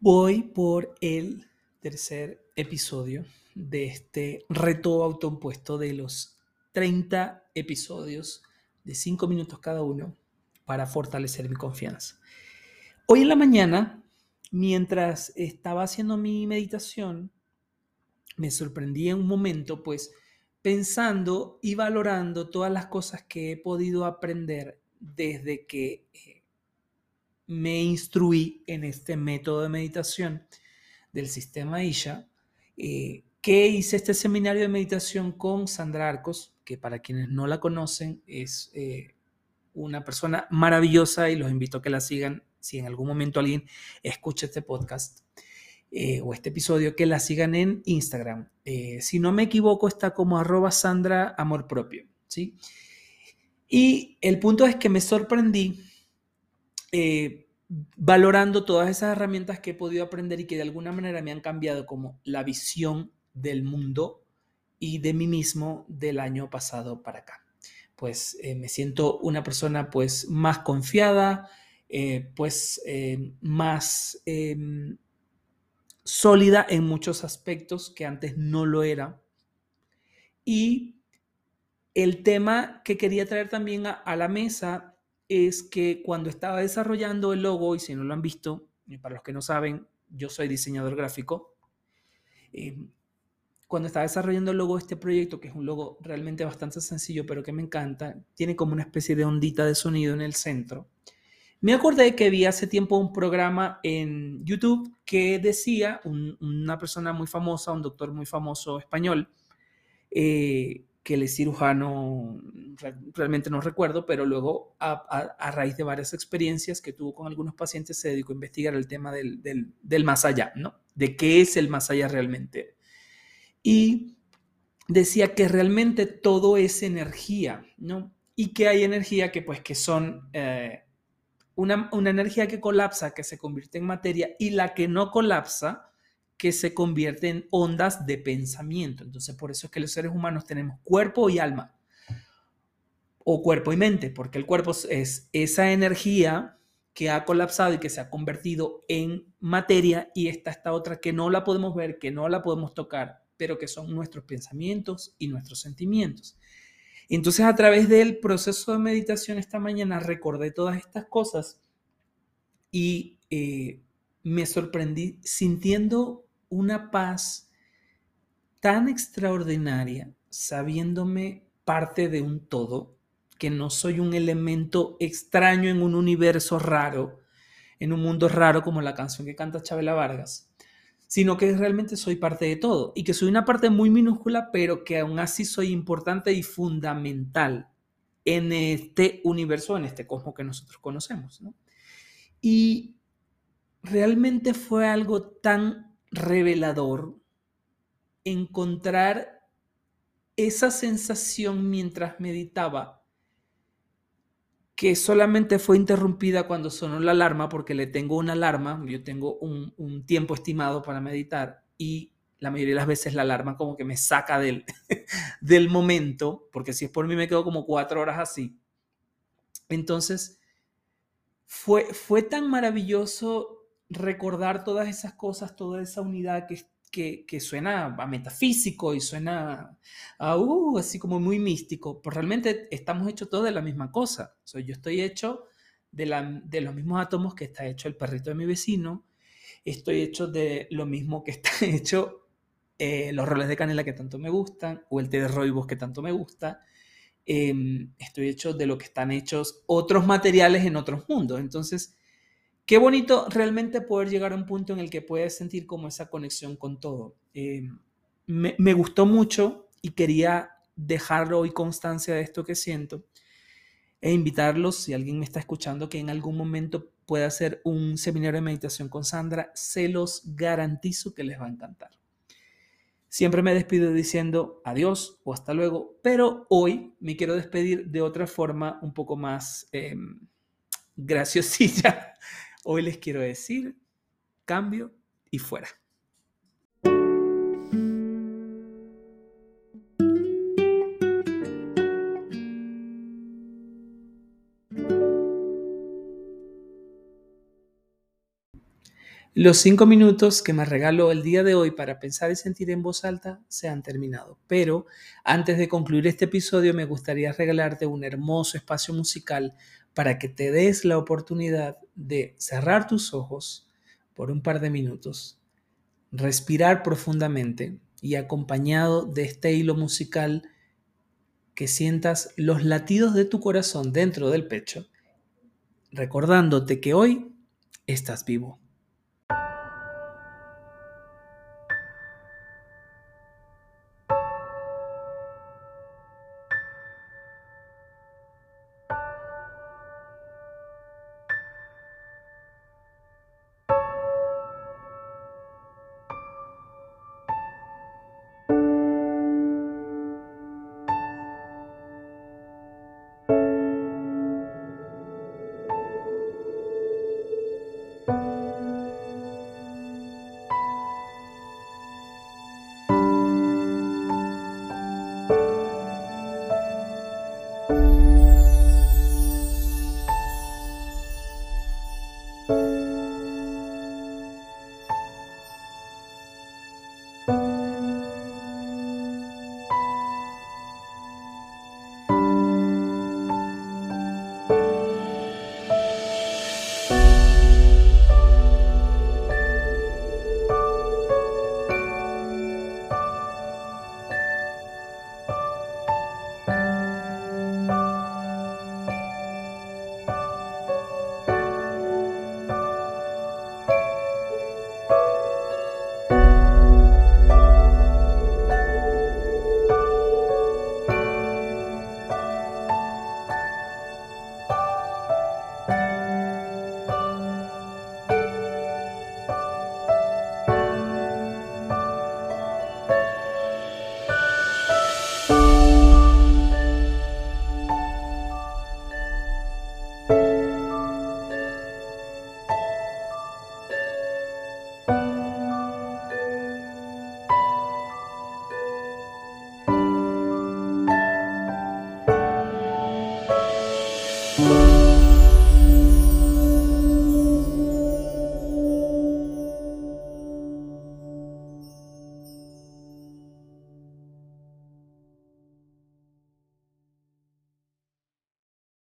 Voy por el tercer episodio de este reto autoimpuesto de los 30 episodios de 5 minutos cada uno para fortalecer mi confianza. Hoy en la mañana, mientras estaba haciendo mi meditación, me sorprendí en un momento, pues pensando y valorando todas las cosas que he podido aprender desde que eh, me instruí en este método de meditación del sistema Isha, eh, que hice este seminario de meditación con Sandra Arcos, que para quienes no la conocen es eh, una persona maravillosa y los invito a que la sigan si en algún momento alguien escucha este podcast eh, o este episodio, que la sigan en Instagram. si no me equivoco, está como arroba Sandra Amor Propio. ¿sí? Y el punto es que me sorprendí eh, valorando todas esas herramientas que he podido aprender y que de alguna manera me han cambiado como la visión del mundo y de mí mismo del año pasado para acá. Pues eh, me siento una persona pues más confiada, eh, pues más em, sólida en muchos aspectos que antes no lo era. Y el tema que quería traer también a la mesa es que cuando estaba desarrollando el logo, y si no lo han visto, para los que no saben, yo soy diseñador gráfico, eh, cuando estaba desarrollando el logo de este proyecto, que es un logo realmente bastante sencillo, pero que me encanta, tiene como una especie de ondita de sonido en el centro. Me acordé que vi hace tiempo un programa en YouTube que decía, una persona muy famosa, un doctor muy famoso español, eh, que es cirujano, realmente no recuerdo, pero luego a, raíz de varias experiencias que tuvo con algunos pacientes se dedicó a investigar el tema del, del, más allá, ¿no? De qué es el más allá realmente. Y decía que realmente todo es energía, ¿no? Y que hay energía que pues que son eh, una, una energía que colapsa, que se convierte en materia, y la que no colapsa, que se convierte en ondas de pensamiento. Entonces, por eso es que los seres humanos tenemos cuerpo y alma, o cuerpo y mente, porque el cuerpo es esa energía que ha colapsado y que se ha convertido en materia y está esta otra que no la podemos ver, que no la podemos tocar, pero que son nuestros pensamientos y nuestros sentimientos. Entonces, a través del proceso de meditación esta mañana recordé todas estas cosas y eh, me sorprendí sintiendo una paz tan extraordinaria, sabiéndome parte de un todo, que no soy un elemento extraño en un universo raro, en un mundo raro como la canción que canta Chabela Vargas, sino que realmente soy parte de todo y que soy una parte muy minúscula, pero que aún así soy importante y fundamental en este universo, en este cosmos que nosotros conocemos. Y realmente fue algo tan revelador encontrar esa sensación mientras meditaba que solamente fue interrumpida cuando sonó la alarma, porque le tengo una alarma, yo tengo un, tiempo estimado para meditar y la mayoría de las veces la alarma como que me saca del, del momento, porque si es por mí me quedo como cuatro horas así. Entonces, fue, fue tan maravilloso recordar todas esas cosas, toda esa unidad que, que, suena a metafísico y suena a, uh, así como muy místico, pues realmente estamos hechos todos de la misma cosa. O yo estoy hecho de, la, de los mismos átomos que está hecho el perrito de mi vecino, estoy hecho de lo mismo que está hecho eh, los roles de canela que tanto me gustan, o el té de roibos que tanto me gusta. Em, estoy hecho de lo que están hechos otros materiales en otros mundos. Entonces, Qué bonito realmente poder llegar a un punto en el que puedes sentir como esa conexión con todo. Eh, me, gustó mucho y quería dejarlo hoy constancia de esto que siento e invitarlos, si alguien me está escuchando, que en algún momento pueda hacer un seminario de meditación con Sandra, se los garantizo que les va a encantar. Siempre me despido diciendo adiós o hasta luego, pero hoy me quiero despedir de otra forma un poco más eh, graciosilla Hoy les quiero decir cambio y fuera. Los cinco minutos que me regaló el día de hoy para pensar y sentir en voz alta se han terminado. Pero antes de concluir este episodio me gustaría regalarte un hermoso espacio musical para que te des la oportunidad de cerrar tus ojos por un par de minutos, respirar profundamente y acompañado de este hilo musical que sientas los latidos de tu corazón dentro del pecho, recordándote que hoy estás vivo.